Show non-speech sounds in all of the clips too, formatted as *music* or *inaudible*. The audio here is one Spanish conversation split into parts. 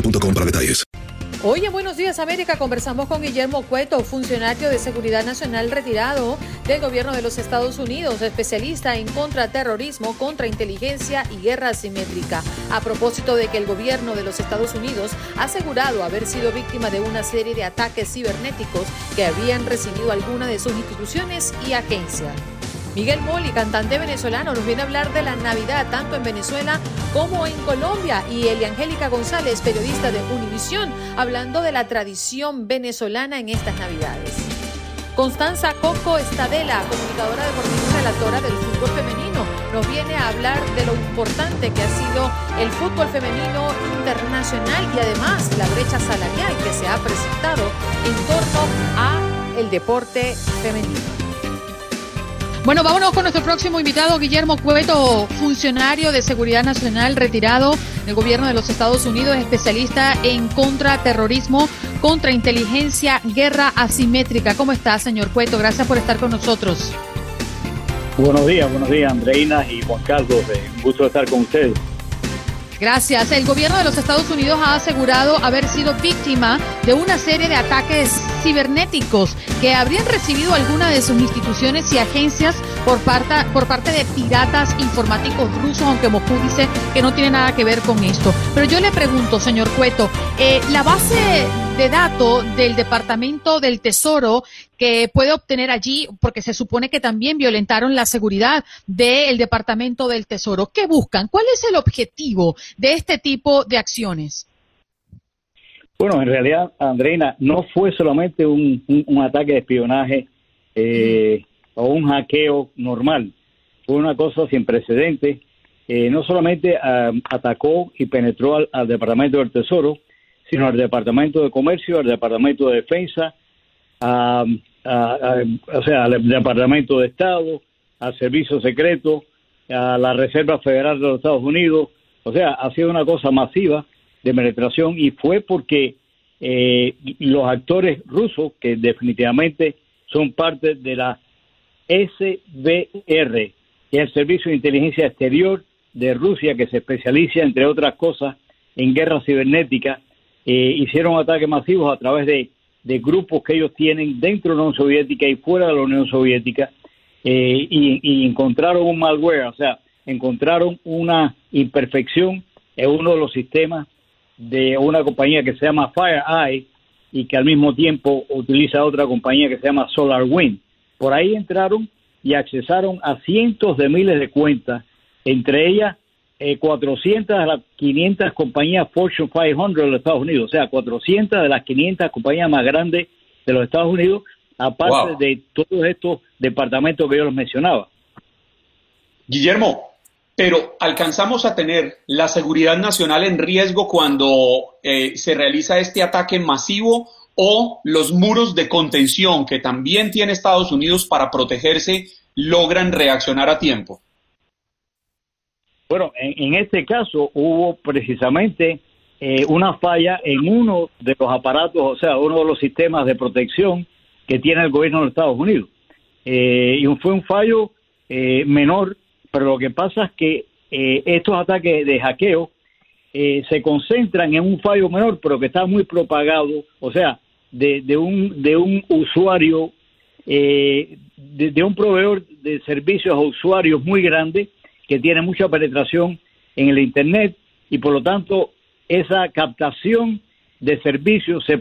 boostmobile.com para detalles. Hoy en Buenos Días América conversamos con Guillermo Cueto, funcionario de Seguridad Nacional retirado del gobierno de los Estados Unidos, especialista en contraterrorismo, contrainteligencia y guerra asimétrica. A propósito de que el gobierno de los Estados Unidos ha asegurado haber sido víctima de una serie de ataques cibernéticos que habían recibido alguna de sus instituciones y agencias. Miguel Moli, cantante venezolano, nos viene a hablar de la Navidad tanto en Venezuela como en Colombia. Y Eliangélica González, periodista de Univisión, hablando de la tradición venezolana en estas Navidades. Constanza Coco Estadela, comunicadora deportiva y relatora del fútbol femenino, nos viene a hablar de lo importante que ha sido el fútbol femenino internacional y además la brecha salarial que se ha presentado en torno a el deporte femenino. Bueno, vámonos con nuestro próximo invitado, Guillermo Cueto, funcionario de Seguridad Nacional retirado del gobierno de los Estados Unidos, especialista en contraterrorismo, contrainteligencia, guerra asimétrica. ¿Cómo está, señor Cueto? Gracias por estar con nosotros. Buenos días, buenos días, Andreina y Juan Carlos. Un gusto estar con ustedes. Gracias. El gobierno de los Estados Unidos ha asegurado haber sido víctima de una serie de ataques cibernéticos que habrían recibido alguna de sus instituciones y agencias por parte, por parte de piratas informáticos rusos, aunque Moscú dice que no tiene nada que ver con esto. Pero yo le pregunto, señor Cueto, eh, la base de datos del Departamento del Tesoro que puede obtener allí, porque se supone que también violentaron la seguridad del Departamento del Tesoro. ¿Qué buscan? ¿Cuál es el objetivo de este tipo de acciones? Bueno, en realidad, Andreina, no fue solamente un, ataque de espionaje eh, o un hackeo normal. Fue una cosa sin precedentes. Eh, no solamente ah, atacó y penetró al, Departamento del Tesoro, sino al Departamento de Comercio, al Departamento de Defensa, a, o sea, al Departamento de Estado, al Servicio Secreto, a la Reserva Federal de los Estados Unidos. O sea, ha sido una cosa masiva de penetración y fue porque eh, los actores rusos, que definitivamente son parte de la SBR, que es el Servicio de Inteligencia Exterior de Rusia, que se especializa, entre otras cosas, en guerra cibernética, eh, hicieron ataques masivos a través de, grupos que ellos tienen dentro de la Unión Soviética y fuera de la Unión Soviética, eh, y, y encontraron un malware, o sea, encontraron una imperfección en uno de los sistemas de una compañía que se llama FireEye y que al mismo tiempo utiliza otra compañía que se llama SolarWind. Por ahí entraron y accesaron a cientos de miles de cuentas, entre ellas 400 eh, de las 500 compañías Fortune 500 de los Estados Unidos, o sea, 400 de las 500 compañías más grandes de los Estados Unidos, aparte de todos estos departamentos que yo les mencionaba. Guillermo, pero alcanzamos a tener la seguridad nacional en riesgo cuando eh, se realiza este ataque masivo o los muros de contención que también tiene Estados Unidos para protegerse logran reaccionar a tiempo. Bueno, en, este caso hubo precisamente eh, una falla en uno de los aparatos, o sea, uno de los sistemas de protección que tiene el gobierno de Estados Unidos. Eh, y fue un fallo eh, menor, pero lo que pasa es que estos ataques de hackeo se concentran en un fallo menor, pero que está muy propagado, o sea, de, de un, de un usuario, de, de un proveedor de servicios a usuarios muy grande que tiene mucha penetración en el Internet y por lo tanto esa captación de servicios se,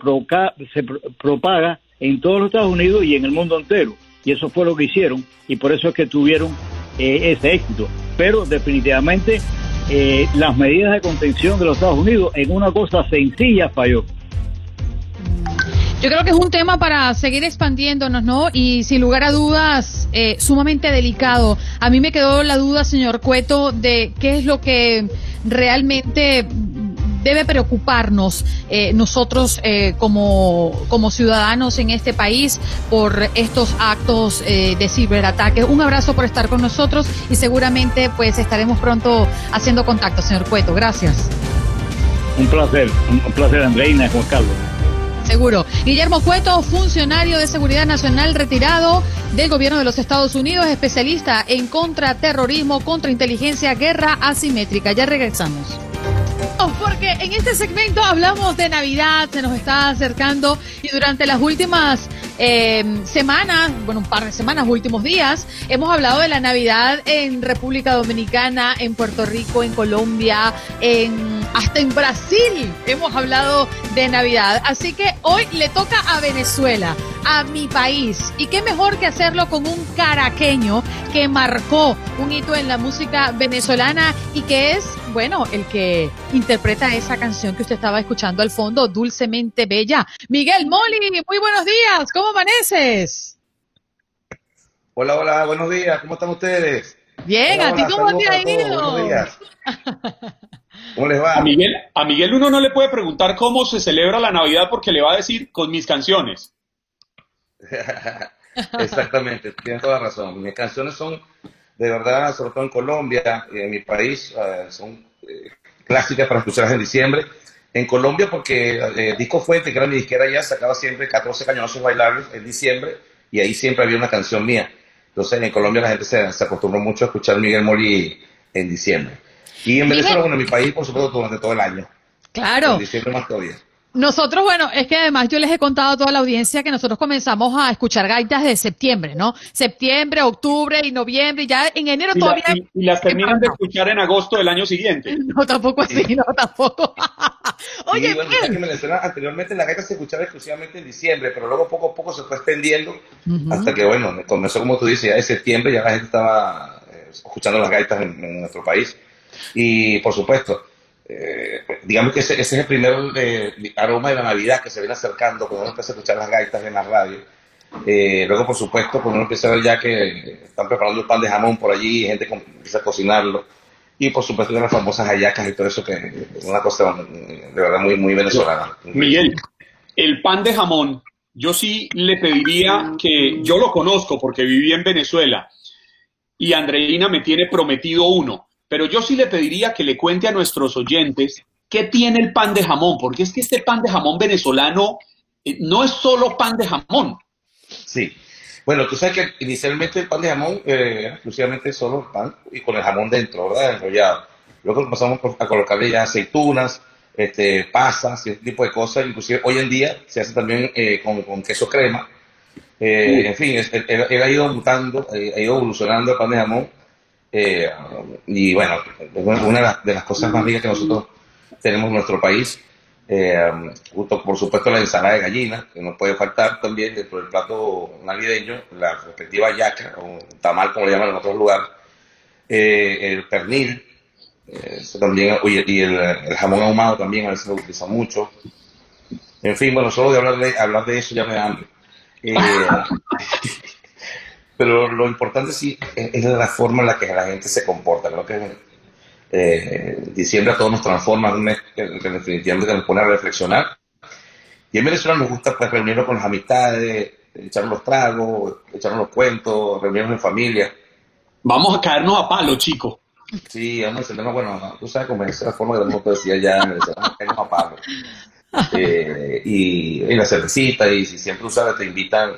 se propaga en todos los Estados Unidos y en el mundo entero. Y eso fue lo que hicieron y por eso es que tuvieron eh, ese éxito. Pero definitivamente eh, las medidas de contención de los Estados Unidos en una cosa sencilla falló. Yo creo que es un tema para seguir expandiéndonos, ¿no? Y sin lugar a dudas, eh, sumamente delicado. A mí me quedó la duda, señor Cueto, de qué es lo que realmente debe preocuparnos eh, nosotros eh, como, como ciudadanos en este país por estos actos de ciberataques. Un abrazo por estar con nosotros y seguramente pues estaremos pronto haciendo contacto, señor Cueto. Gracias. Un placer, un placer, Andreina, Juan Carlos. Seguro. Guillermo Cueto, funcionario de Seguridad Nacional retirado del gobierno de los Estados Unidos, especialista en contraterrorismo, contrainteligencia, guerra asimétrica. Ya regresamos. Porque en este segmento hablamos de Navidad, se nos está acercando y durante las últimas eh, semanas, bueno, un par de semanas, últimos días, hemos hablado de la Navidad en República Dominicana, en Puerto Rico, en Colombia, en hasta en Brasil hemos hablado de Navidad. Así que hoy le toca a Venezuela, a mi país. Y qué mejor que hacerlo con un caraqueño que marcó un hito en la música venezolana y que es, bueno, el que interpreta esa canción que usted estaba escuchando al fondo, Dulcemente Bella. Miguel Moli, muy buenos días, ¿cómo amaneces? Hola, hola, buenos días, ¿cómo están ustedes? Bien, ¿a ti cómo te ha ido? Buenos días. ¿Cómo les va? A Miguel, a Miguel uno no le puede preguntar cómo se celebra la Navidad porque le va a decir con mis canciones. *laughs* Exactamente, tienes toda la razón. Mis canciones son, de verdad, sobre todo en Colombia, en mi país, eh, son eh, clásicas para escucharlas en diciembre. En Colombia, porque eh, Disco Fuente, que era mi disquera ya, sacaba siempre 14 cañosos bailables en diciembre y ahí siempre había una canción mía. Entonces, en Colombia la gente se, se acostumbró mucho a escuchar Miguel Moli en diciembre. Y en Venezuela, bueno, en mi país, por supuesto, durante todo el año. Claro. En diciembre más todavía. Nosotros, bueno, es que además yo les he contado a toda la audiencia que nosotros comenzamos a escuchar gaitas de septiembre, ¿no? Septiembre, octubre y noviembre, y ya en enero todavía. y, las terminan de escuchar en agosto del año siguiente. *laughs* No, tampoco así, no, tampoco. *laughs* Oye, bueno, que en Venezuela anteriormente la gaita se escuchaba exclusivamente en diciembre, pero luego poco a poco se fue extendiendo hasta que, bueno, comenzó como tú dices, ya en septiembre ya la gente estaba eh, escuchando las gaitas en nuestro país. Y por supuesto, eh, digamos que ese, es el primer eh, aroma de la Navidad que se viene acercando cuando uno empieza a escuchar las gaitas en la radio. Eh, luego, por supuesto, cuando uno empieza a ver ya que están preparando el pan de jamón por allí, gente empieza a cocinarlo. Y por supuesto, de las famosas hallacas y todo eso, que es una cosa de verdad muy, muy venezolana. Miguel, el pan de jamón, yo sí le pediría que, yo lo conozco porque viví en Venezuela y Andreina me tiene prometido uno pero yo sí le pediría que le cuente a nuestros oyentes qué tiene el pan de jamón, porque es que este pan de jamón venezolano eh, no es solo pan de jamón. Sí. Bueno, tú sabes que inicialmente el pan de jamón eh, era exclusivamente solo el pan y con el jamón dentro, ¿verdad? Enrollado. Luego pasamos a colocarle ya aceitunas, este, pasas y ese tipo de cosas. Inclusive hoy en día se hace también eh, con, queso crema. En fin, él, ha ido mutando, ha ido evolucionando el pan de jamón eh, y bueno, una de las, cosas más ricas que nosotros tenemos en nuestro país, eh, junto por supuesto la ensalada de gallina, que no puede faltar también dentro del plato navideño, la respectiva yaca, o tamal como le llaman en otros lugares, eh, el pernil, también, y el, jamón ahumado también a veces lo utiliza mucho. En fin, bueno, solo de hablar de, hablar de eso ya me da hambre. *laughs* Pero lo importante sí es, la forma en la que la gente se comporta. Creo que Eh, diciembre a todos nos transforma, un mes que, definitivamente nos pone a reflexionar. Y en Venezuela nos gusta pues, reunirnos con las amistades, echar los tragos, echar los cuentos, reunirnos en familia. Vamos a caernos a palo, chicos. Sí, vamos a encendernos, bueno, tú sabes cómo es la forma que el mundo decía ya, vamos a caernos a palo. *laughs* Eh, y, y, la cervecita, y si siempre tú sabes, te invitan,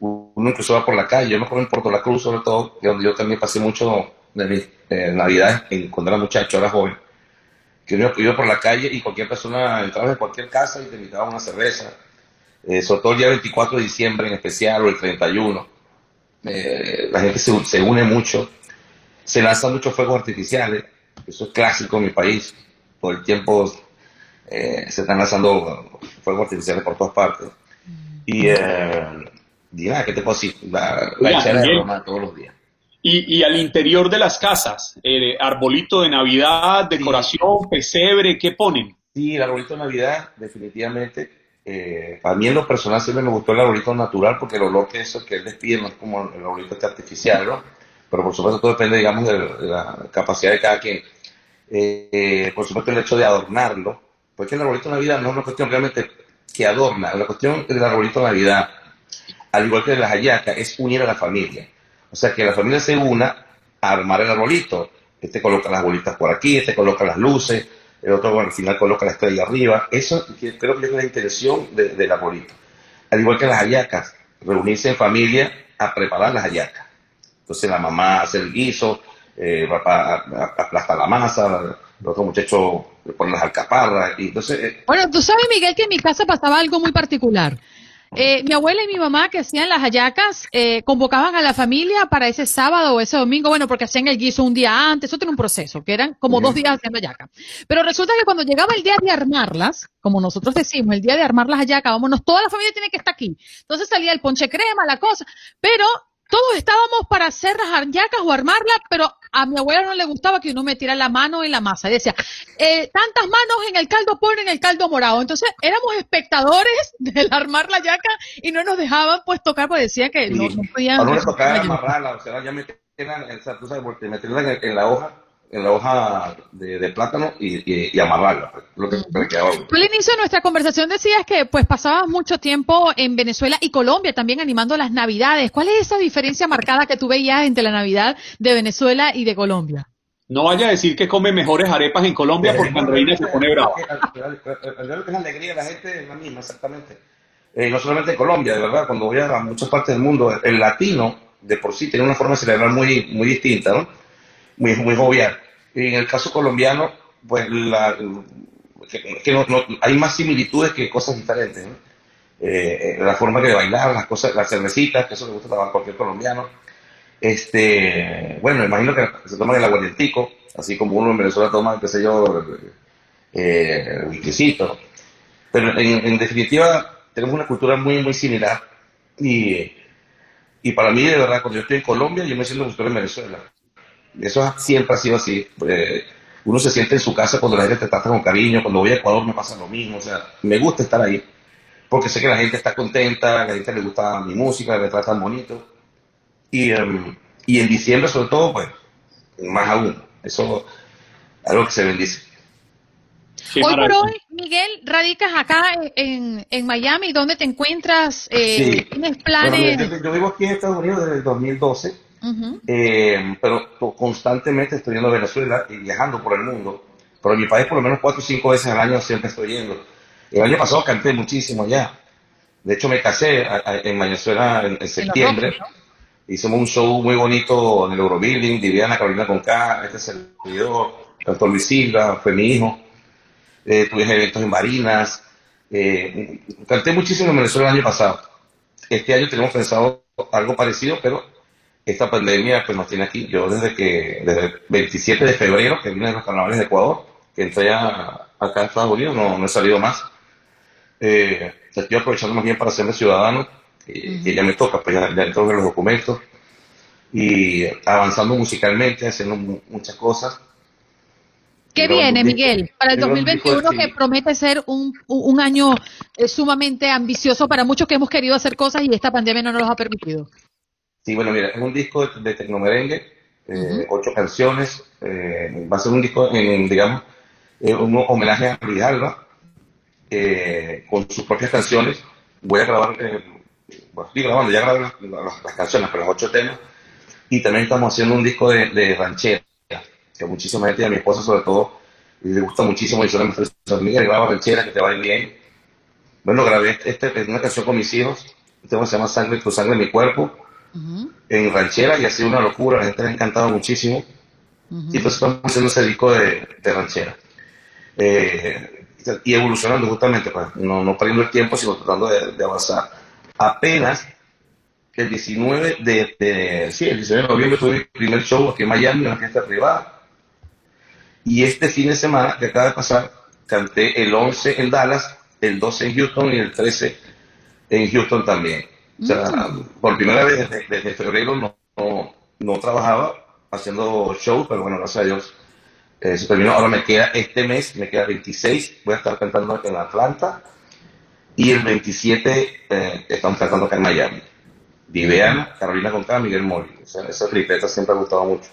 uno incluso va por la calle, yo me acuerdo en Puerto La Cruz sobre todo, donde yo también pasé mucho de mis eh, navidades cuando era muchacho, era joven, que uno iba por la calle y cualquier persona entraba en cualquier casa y te invitaba una cerveza, eh, sobre todo el día 24 de diciembre en especial o el 31. Eh, la gente se, se, une mucho, se lanzan muchos fuegos artificiales, eso es clásico en mi país, todo el tiempo eh, se están lanzando fuegos artificiales por todas partes. Y, eh, ¿qué te puedo decir? La, la de Roma todos los días. Y, y, al interior de las casas, eh, arbolito de Navidad, decoración, pesebre, ¿qué ponen? Sí, el arbolito de Navidad, definitivamente. Eh, a mí en lo personal siempre me gustó el arbolito natural porque el olor que eso que él despide no es como el arbolito este artificial, ¿no? Pero por supuesto todo depende, digamos, de, la capacidad de cada quien. Eh, por supuesto el hecho de adornarlo, porque el arbolito de Navidad no es una cuestión realmente que adorna, la cuestión del arbolito de Navidad, al igual que las hallacas, es unir a la familia o sea, que la familia se una a armar el arbolito. Este coloca las bolitas por aquí, este coloca las luces, el otro al final coloca la estrella arriba. Eso creo que es la intención de, del arbolito. Al igual que las hallacas, reunirse en familia a preparar las hallacas. Entonces la mamá hace el guiso, eh, aplasta la masa, el otro muchacho le pone las alcaparras. Y entonces, eh, bueno, tú sabes, Miguel, que en mi casa pasaba algo muy particular. Eh, mi abuela y mi mamá que hacían las hallacas eh, convocaban a la familia para ese sábado o ese domingo, bueno, porque hacían el guiso un día antes, eso tiene un proceso, que eran como dos días haciendo hallacas. Pero resulta que cuando llegaba el día de armarlas, como nosotros decimos, el día de armar las hallacas, vámonos, toda la familia tiene que estar aquí. Entonces salía el ponche crema, la cosa, pero todos estábamos para hacer las hallacas o armarlas, pero a mi abuela no le gustaba que uno metiera la mano en la masa. Decía, eh, tantas manos en el caldo ponen el caldo morado. Entonces éramos espectadores *laughs* del armar la yaca y no nos dejaban pues tocar, porque decía que no, no podían. No amarrarla, o sea, ya meterla, o sea, tú sabes, meterla en la hoja en la hoja de, plátano y, amarrarla. Lo que, al inicio de nuestra conversación decías que pues pasabas mucho tiempo en Venezuela y Colombia también animando las Navidades. ¿Cuál es esa diferencia marcada que tú veías entre la Navidad de Venezuela y de Colombia? No vaya a decir que come mejores arepas en Colombia porque Andreina se pone brava. La alegría de la gente es la misma, exactamente. Eh, no solamente en Colombia, de verdad, cuando voy a muchas partes del mundo, el latino de por sí tiene una forma de celebrar muy, muy distinta, ¿no? Muy, muy jovial. Y en el caso colombiano, pues la, que, no, hay más similitudes que cosas diferentes. Eh, la forma que bailar, las cosas, las cervecitas, que eso le gusta a cualquier colombiano. Este, bueno, imagino que se toman el aguardientico, así como uno en Venezuela toma, qué sé yo, eh, whiskycito. Pero en, en, definitiva, tenemos una cultura muy, muy similar. Y, y para mí, de verdad, cuando yo estoy en Colombia, yo me siento como en Venezuela. Eso siempre ha sido así. Eh, uno se siente en su casa cuando la gente te trata con cariño, cuando voy a Ecuador me pasa lo mismo, o sea, me gusta estar ahí, porque sé que la gente está contenta, la gente le gusta mi música, me tratan bonito. Y, em, y en diciembre sobre todo, pues, más aún, eso es algo que se bendice. hoy por hoy, Miguel, radicas acá en, en Miami, ¿dónde te encuentras? Eh, ¿Tienes planes? yo, yo, vivo aquí en Estados Unidos desde el 2012 eh, pero constantemente estoy yendo a Venezuela y viajando por el mundo. Pero en mi país por lo menos cuatro o cinco veces al año siempre estoy yendo. El año pasado canté muchísimo allá. De hecho me casé en Venezuela en, septiembre. Hicimos un show muy bonito en el Eurobuilding, Viviana Carolina Conca, este video, cantó Luis Silva, fue mi hijo. Eh, tuve eventos en Marinas. Eh, canté muchísimo en Venezuela el año pasado. Este año tenemos pensado algo parecido, pero esta pandemia pues nos tiene aquí. Yo desde que, desde el 27 de febrero que vine de los carnavales de Ecuador, que entré a, acá en Estados Unidos, no, he salido más. Eh, estoy aprovechando más bien para hacerme ciudadano, y, ya me toca, pues ya, ya entro en los documentos, y avanzando musicalmente, haciendo muchas cosas. ¿Qué viene, Miguel? Para el 2021 que promete ser un, un año eh, sumamente ambicioso para muchos que hemos querido hacer cosas y esta pandemia no nos lo ha permitido. Sí, bueno, mira, es un disco de, de tecnomerengue eh, ocho canciones. eh, va a ser un disco, en, digamos, eh, un homenaje a Grijalva, eh, con sus propias canciones. Voy a grabar, eh, bueno, estoy grabando, ya grabé las, las- las canciones, pero los ocho temas. Y también estamos haciendo un disco de, de ranchera, que a muchísima gente, a mi esposa sobre todo, le gusta muchísimo. Y solamente San Miguel graba ranchera, que te va a bien. Bueno, grabé este, una canción con mis hijos, un tema que se llama Sangre, tu sangre, mi cuerpo, en ranchera, y ha sido una locura, la gente le ha encantado muchísimo. Y pues estamos haciendo ese disco de, de ranchera. Eh, y evolucionando justamente, pues, no, no perdiendo el tiempo, sino tratando de, de avanzar. Apenas el 19 de, de- sí, el 19 de noviembre tuve mi primer show aquí en Miami, en una fiesta privada. Y este fin de semana que acaba de pasar, canté el 11 en Dallas, el 12 en Houston y el 13 en Houston también. O sea, por primera vez desde, desde febrero no, no, no trabajaba haciendo show, pero bueno, gracias a Dios eh, se terminó. Ahora me queda este mes, me queda 26, voy a estar cantando en Atlanta y el 27 eh, estamos cantando acá en Miami. Viviana, Carolina Contada, Miguel Mori. O sea, esa tripleta siempre ha gustado mucho.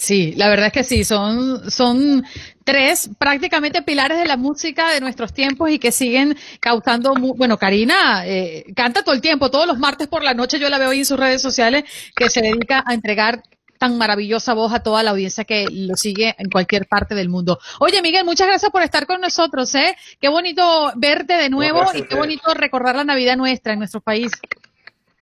Sí, la verdad es que sí, son, son tres prácticamente pilares de la música de nuestros tiempos y que siguen causando, mu- bueno, Karina eh, canta todo el tiempo, todos los martes por la noche yo la veo ahí en sus redes sociales que se dedica a entregar tan maravillosa voz a toda la audiencia que lo sigue en cualquier parte del mundo. Oye, Miguel, muchas gracias por estar con nosotros, ¿eh? Qué bonito verte de nuevo gracias y qué bonito recordar la Navidad nuestra en nuestro país.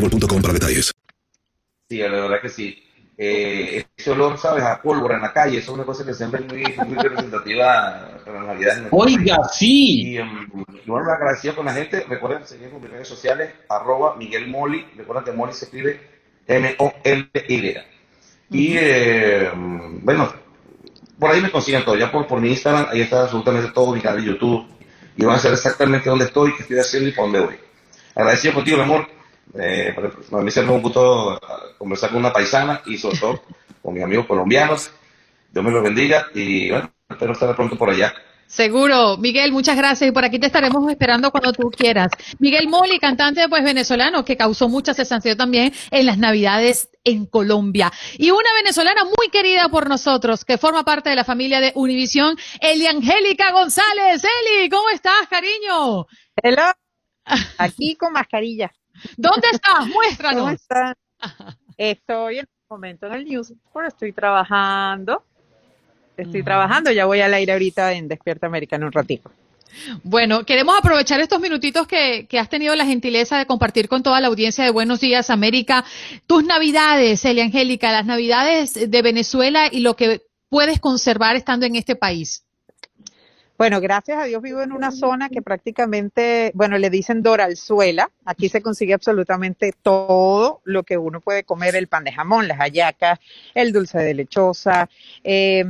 boostmobile.com para detalles. Sí, la verdad que sí. Eh, ese olor, ¿sabes? A pólvora en la calle, eso es una cosa que siempre es muy, muy representativa para las navidades. Oiga, país. sí. Y um, y bueno, agradecido con la gente. Recuerden seguirme en mis redes sociales, arroba Miguel Moli. Recuerden que Moli se escribe M-O-L-Y. Y eh, bueno, por ahí me consiguen todo. Ya por, por mi Instagram, ahí está absolutamente todo, mi canal de YouTube. Y van a saber exactamente dónde estoy, qué estoy haciendo y por dónde voy. Agradecido contigo, mi amor. Eh, para mí siempre es un gusto conversar con una paisana y sobre todo con mis amigos colombianos. Dios me los bendiga y bueno, espero estar pronto por allá. Seguro, Miguel, muchas gracias y por aquí te estaremos esperando cuando tú quieras. Miguel Moli, cantante pues venezolano que causó mucha sensación también en las Navidades en Colombia. Y una venezolana muy querida por nosotros que forma parte de la familia de Univisión, Eliangélica González. Eli, ¿cómo estás, cariño? Hello. *laughs* Aquí con mascarilla. ¿Dónde estás? *laughs* Muéstranos. Estoy en este momento en el News, pero estoy trabajando. Estoy trabajando, ya voy al aire ahorita en Despierta América en un ratito. Bueno, queremos aprovechar estos minutitos que, que has tenido la gentileza de compartir con toda la audiencia de Buenos Días América, tus navidades, Elia Angélica, las navidades de Venezuela y lo que puedes conservar estando en este país. Bueno, gracias a Dios vivo en una zona que prácticamente, bueno, le dicen doralzuela. Aquí se consigue absolutamente todo lo que uno puede comer, el pan de jamón, las hallacas, el dulce de lechosa, eh,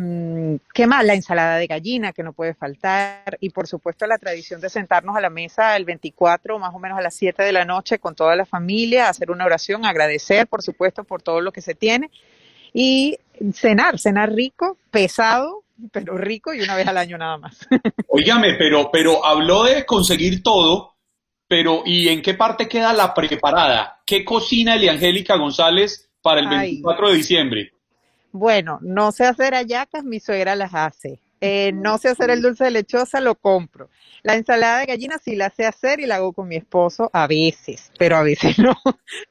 ¿qué más? La ensalada de gallina que no puede faltar y por supuesto la tradición de sentarnos a la mesa el 24, más o menos a las 7 de la noche con toda la familia, hacer una oración, agradecer por supuesto por todo lo que se tiene y cenar, cenar rico, pesado, pero rico y una vez al año nada más. *laughs* Óigame, pero, pero habló de conseguir todo, pero ¿y en qué parte queda la preparada? ¿Qué cocina Eliangélica González para el Ay. 24 de diciembre? Bueno, no sé hacer hallacas, mi suegra las hace. Eh, no sé hacer el dulce de lechosa, lo compro. La ensalada de gallina sí la sé hacer y la hago con mi esposo a veces, pero a veces *laughs* no.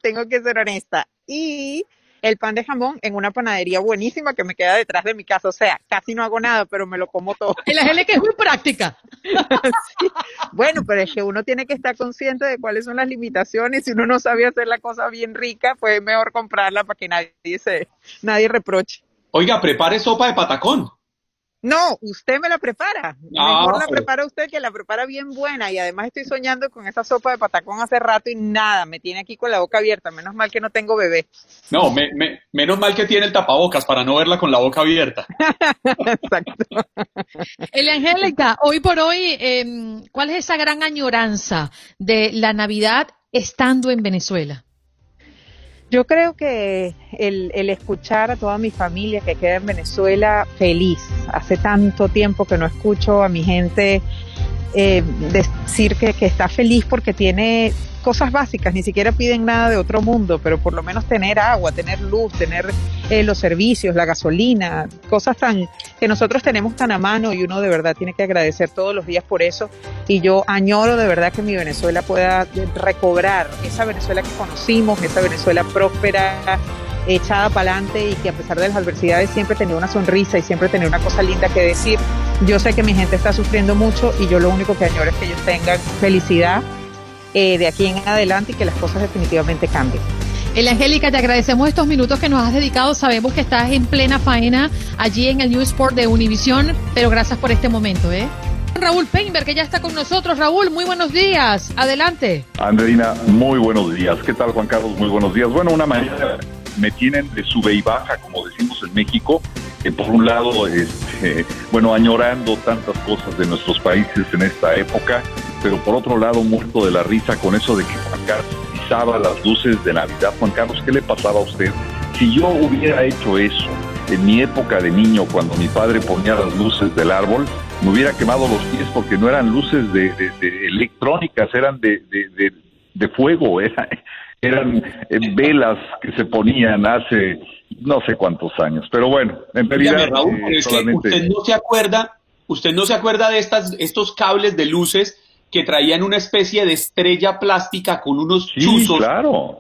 Tengo que ser honesta. Y el pan de jamón en una panadería buenísima que me queda detrás de mi casa. O sea, casi no hago nada, pero me lo como todo. El Angélica es muy práctica. *laughs* Sí. Bueno, pero es que uno tiene que estar consciente de cuáles son las limitaciones. Si uno no sabe hacer la cosa bien rica, pues es mejor comprarla para que nadie se, nadie reproche. Oiga, prepare sopa de patacón. No, usted me la prepara. Mejor la prepara usted, que la prepara bien buena. Y además estoy soñando con esa sopa de patacón hace rato y nada, me tiene aquí con la boca abierta. Menos mal que no tengo bebé. No, me- me- menos mal que tiene el tapabocas para no verla con la boca abierta. *laughs* Elia Angélica, hoy por hoy, em, ¿cuál es esa gran añoranza de la Navidad estando en Venezuela? Yo creo que el, el escuchar a toda mi familia que queda en Venezuela feliz. Hace tanto tiempo que no escucho a mi gente eh, decir que, que está feliz porque tiene cosas básicas, ni siquiera piden nada de otro mundo, pero por lo menos tener agua, tener luz, tener eh, los servicios, la gasolina, cosas tan que nosotros tenemos tan a mano y uno de verdad tiene que agradecer todos los días por eso. Y yo añoro de verdad que mi Venezuela pueda recobrar esa Venezuela que conocimos, esa Venezuela próspera, echada para adelante y que a pesar de las adversidades siempre tenía una sonrisa y siempre tenía una cosa linda que decir. Yo sé que mi gente está sufriendo mucho y yo lo único que añoro es que ellos tengan felicidad eh, de aquí en adelante y que las cosas definitivamente cambien. Elia Angélica, te agradecemos estos minutos que nos has dedicado. Sabemos que estás en plena faena allí en el New Sport de Univisión, pero gracias por este momento, ¿eh? Raúl Peinberg, que ya está con nosotros. Raúl, muy buenos días. Adelante. Andreina, muy buenos días. ¿Qué tal, Juan Carlos? Muy buenos días. Bueno, una mañana me tienen de sube y baja, como decimos en México, que por un lado, este, bueno, añorando tantas cosas de nuestros países en esta época, pero por otro lado, muerto de la risa con eso de que Juan Carlos pisaba las luces de Navidad. Juan Carlos, ¿qué le pasaba a usted? Si yo hubiera hecho eso en mi época de niño, cuando mi padre ponía las luces del árbol, me hubiera quemado los pies porque no eran luces de, de- electrónicas, eran de, de- fuego, era- *laughs* eran eh, velas que se ponían hace no sé cuántos años. Pero bueno, en realidad Dígame, Raúl, eh, pero es que usted no se acuerda, usted no se acuerda de estas, estos cables de luces que traían una especie de estrella plástica con unos Sí, chuzos. claro.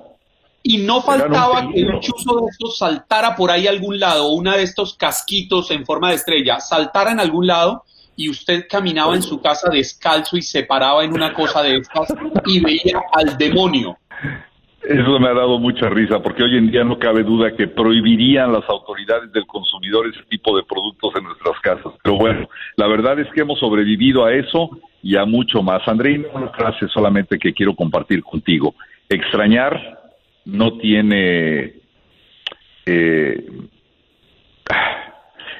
Y no un faltaba que un chuzo de estos saltara por ahí a algún lado, o una de estos casquitos en forma de estrella, saltara en algún lado y usted caminaba en su casa descalzo y se paraba en una cosa de estas y veía al demonio. Eso me ha dado mucha risa porque hoy en día no cabe duda que prohibirían las autoridades del consumidor ese tipo de productos en nuestras casas. Pero bueno, la verdad es que hemos sobrevivido a eso y a mucho más. Andrei, una frase solamente que quiero compartir contigo. Extrañar no tiene... eh,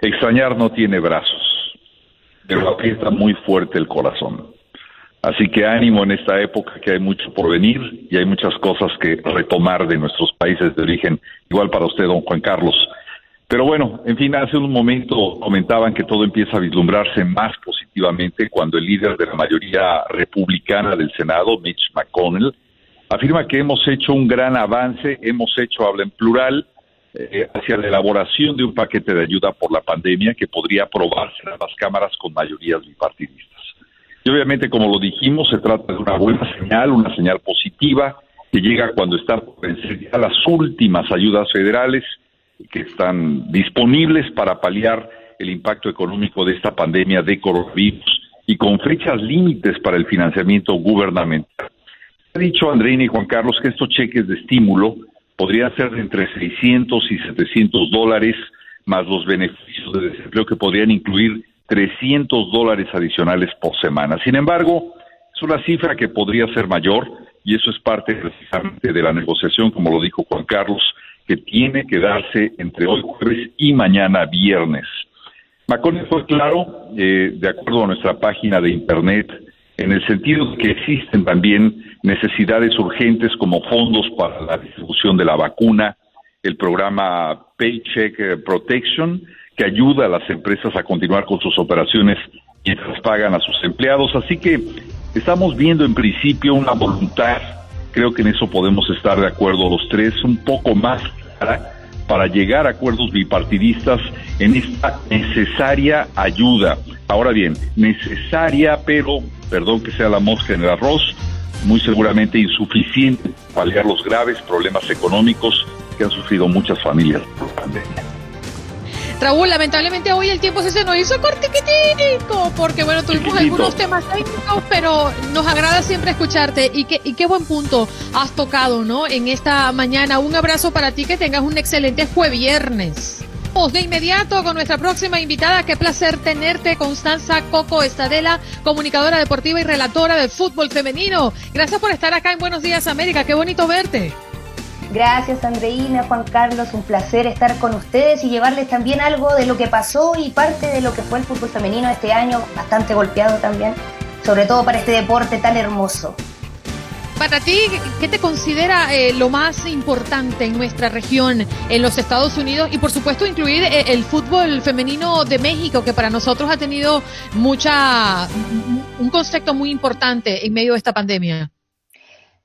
extrañar no tiene brazos, pero aprieta muy fuerte el corazón. Así que ánimo en esta época que hay mucho por venir y hay muchas cosas que retomar de nuestros países de origen. Igual para usted, don Juan Carlos. Pero bueno, en fin, hace un momento comentaban que todo empieza a vislumbrarse más positivamente cuando el líder de la mayoría republicana del Senado, Mitch McConnell, afirma que hemos hecho un gran avance, hemos hecho, habla en plural, eh, hacia la elaboración de un paquete de ayuda por la pandemia que podría aprobarse en las cámaras con mayorías bipartidistas. Y obviamente, como lo dijimos, se trata de una buena señal, una señal positiva que llega cuando están ya las últimas ayudas federales que están disponibles para paliar el impacto económico de esta pandemia de coronavirus y con fechas límites para el financiamiento gubernamental. Ha dicho Andreina y Juan Carlos que estos cheques de estímulo podrían ser de entre 600 y 700 dólares, más los beneficios de desempleo que podrían incluir 300 dólares adicionales por semana. Sin embargo, es una cifra que podría ser mayor y eso es parte precisamente de la negociación, como lo dijo Juan Carlos, que tiene que darse entre hoy jueves y mañana viernes. McConnell fue claro, eh, de acuerdo a nuestra página de internet, en el sentido que existen también necesidades urgentes como fondos para la distribución de la vacuna, el programa Paycheck Protection, que ayuda a las empresas a continuar con sus operaciones mientras pagan a sus empleados. Así que estamos viendo en principio una voluntad, creo que en eso podemos estar de acuerdo los tres, un poco más clara para llegar a acuerdos bipartidistas en esta necesaria ayuda. Ahora bien, necesaria, pero, perdón que sea la mosca en el arroz, muy seguramente insuficiente para paliar los graves problemas económicos que han sufrido muchas familias por la pandemia. Raúl, lamentablemente hoy el tiempo se nos hizo cortiquitico, porque bueno, tuvimos algunos temas técnicos, pero nos agrada siempre escucharte y qué, y qué buen punto has tocado, ¿no? En esta mañana. Un abrazo para ti, que tengas un excelente jueviernes. De inmediato con nuestra próxima invitada. Qué placer tenerte, Constanza Coco Estadela, comunicadora deportiva y relatora de fútbol femenino. Gracias por estar acá en Buenos Días América. Qué bonito verte. Gracias Andreina, Juan Carlos, un placer estar con ustedes y llevarles también algo de lo que pasó y parte de lo que fue el fútbol femenino este año, bastante golpeado también, sobre todo para este deporte tan hermoso. Para ti, ¿qué te considera eh, lo más importante en nuestra región, en los Estados Unidos y por supuesto incluir eh, el fútbol femenino de México, que para nosotros ha tenido mucha un concepto muy importante en medio de esta pandemia?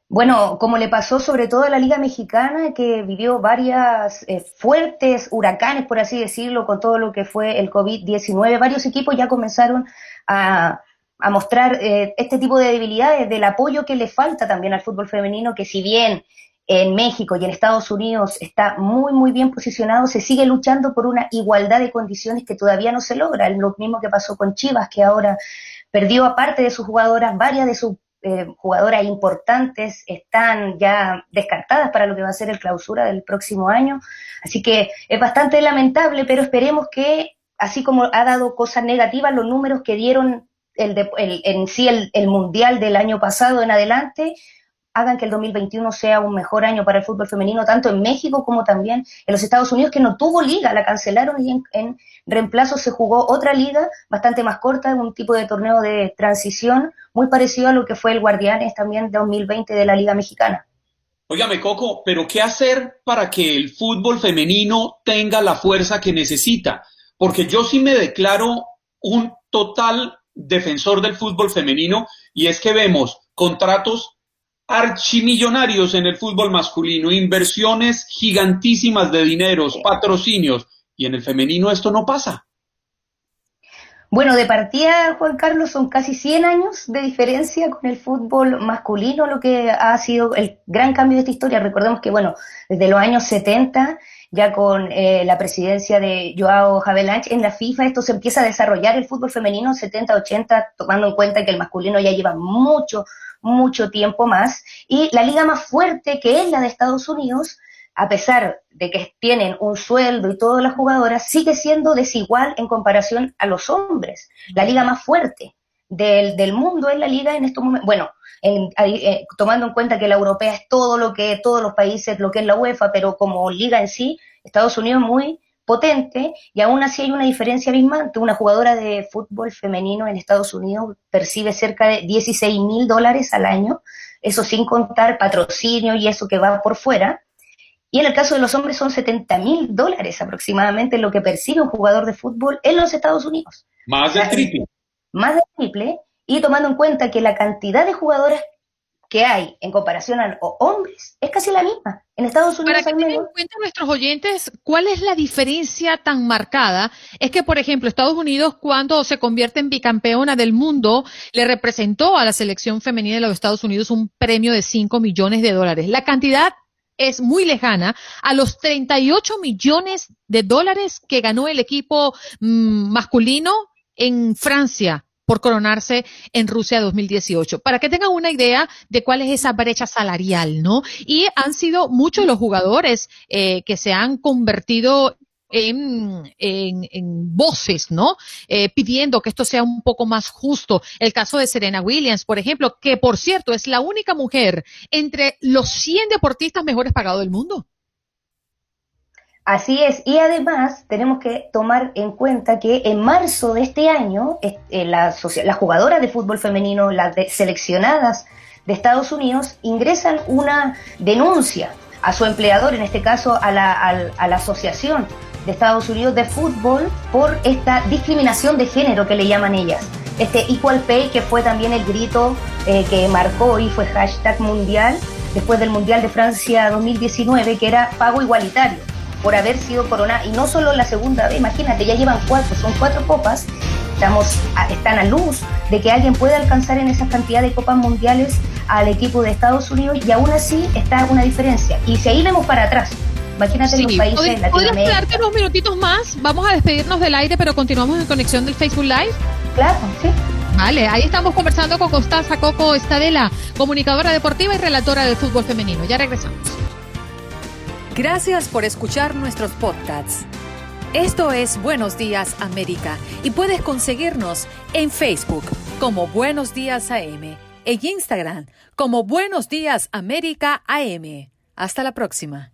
Bueno, como le pasó sobre todo a la Liga Mexicana, que vivió varias eh, fuertes huracanes, por así decirlo, con todo lo que fue el COVID-19, varios equipos ya comenzaron a mostrar eh, este tipo de debilidades, del apoyo que le falta también al fútbol femenino, que si bien en México y en Estados Unidos está muy, muy bien posicionado, se sigue luchando por una igualdad de condiciones que todavía no se logra. Lo mismo que pasó con Chivas, que ahora perdió aparte de sus jugadoras, varias de sus eh, jugadoras importantes están ya descartadas para lo que va a ser el clausura del próximo año. Así que es bastante lamentable, pero esperemos que, así como ha dado cosas negativas, los números que dieron el, en sí el, mundial del año pasado en adelante hagan que el 2021 sea un mejor año para el fútbol femenino, tanto en México como también en los Estados Unidos, que no tuvo liga, la cancelaron y en, reemplazo se jugó otra liga bastante más corta, un tipo de torneo de transición muy parecido a lo que fue el Guardianes también de 2020 de la Liga Mexicana. Óigame, Coco, pero ¿qué hacer para que el fútbol femenino tenga la fuerza que necesita? Porque yo sí me declaro un total defensor del fútbol femenino y es que vemos contratos archimillonarios en el fútbol masculino, inversiones gigantísimas de dineros, patrocinios, y en el femenino esto no pasa. Bueno, de partida, Juan Carlos, son casi 100 años de diferencia con el fútbol masculino, lo que ha sido el gran cambio de esta historia. Recordemos que, bueno, desde los años 70 ya con eh, la presidencia de Joao Havelange en la FIFA, esto se empieza a desarrollar el fútbol femenino 70-80, tomando en cuenta que el masculino ya lleva mucho, mucho tiempo más, y la liga más fuerte que es la de Estados Unidos, a pesar de que tienen un sueldo y todas las jugadoras, sigue siendo desigual en comparación a los hombres. La liga más fuerte del, del mundo es la liga en estos momentos, bueno, eh, tomando en cuenta que la europea es todo lo que todos los países, lo que es la UEFA, pero como liga en sí, Estados Unidos muy potente y aún así hay una diferencia abismante. Una jugadora de fútbol femenino en Estados Unidos percibe cerca de 16 mil dólares al año, eso sin contar patrocinio y eso que va por fuera. Y en el caso de los hombres son 70 mil dólares aproximadamente lo que percibe un jugador de fútbol en los Estados Unidos. Más del triple. Más del triple y tomando en cuenta que la cantidad de jugadores que hay en comparación a hombres es casi la misma. En Estados Unidos. Para que tengan en cuenta nuestros oyentes, ¿cuál es la diferencia tan marcada? Es que, por ejemplo, Estados Unidos, cuando se convierte en bicampeona del mundo, le representó a la selección femenina de los Estados Unidos un premio de 5 millones de dólares. La cantidad es muy lejana a los 38 millones de dólares que ganó el equipo mm, masculino en Francia por coronarse en Rusia 2018. Para que tengan una idea de cuál es esa brecha salarial, ¿no? Y han sido muchos los jugadores eh, que se han convertido en, en, voces, ¿no? Eh, pidiendo que esto sea un poco más justo. El caso de Serena Williams, por ejemplo, que por cierto es la única mujer entre los 100 deportistas mejores pagados del mundo. Así es, y además tenemos que tomar en cuenta que en marzo de este año eh, las, jugadoras de fútbol femenino, las seleccionadas de Estados Unidos, ingresan una denuncia a su empleador, en este caso a la, Asociación de Estados Unidos de Fútbol, por esta discriminación de género que le llaman ellas. Este Equal Pay, que fue también el grito eh, que marcó y fue hashtag mundial después del Mundial de Francia 2019, que era pago igualitario por haber sido corona y no solo la segunda vez, imagínate, ya llevan cuatro, son cuatro copas, estamos están a luz de que alguien pueda alcanzar en esa cantidad de copas mundiales al equipo de Estados Unidos y aún así está una diferencia. Y si ahí vemos para atrás, Imagínate los países. ¿Podrías quedarte unos minutitos más? Vamos a despedirnos del aire, pero continuamos en conexión del Facebook Live. Claro, sí. Vale, ahí estamos conversando con Constanza Coco Estadela, comunicadora deportiva y relatora de fútbol femenino. Ya regresamos. Gracias por escuchar nuestros podcasts. Esto es Buenos Días América y puedes conseguirnos en Facebook como Buenos Días AM, en Instagram como Buenos Días América AM. Hasta la próxima.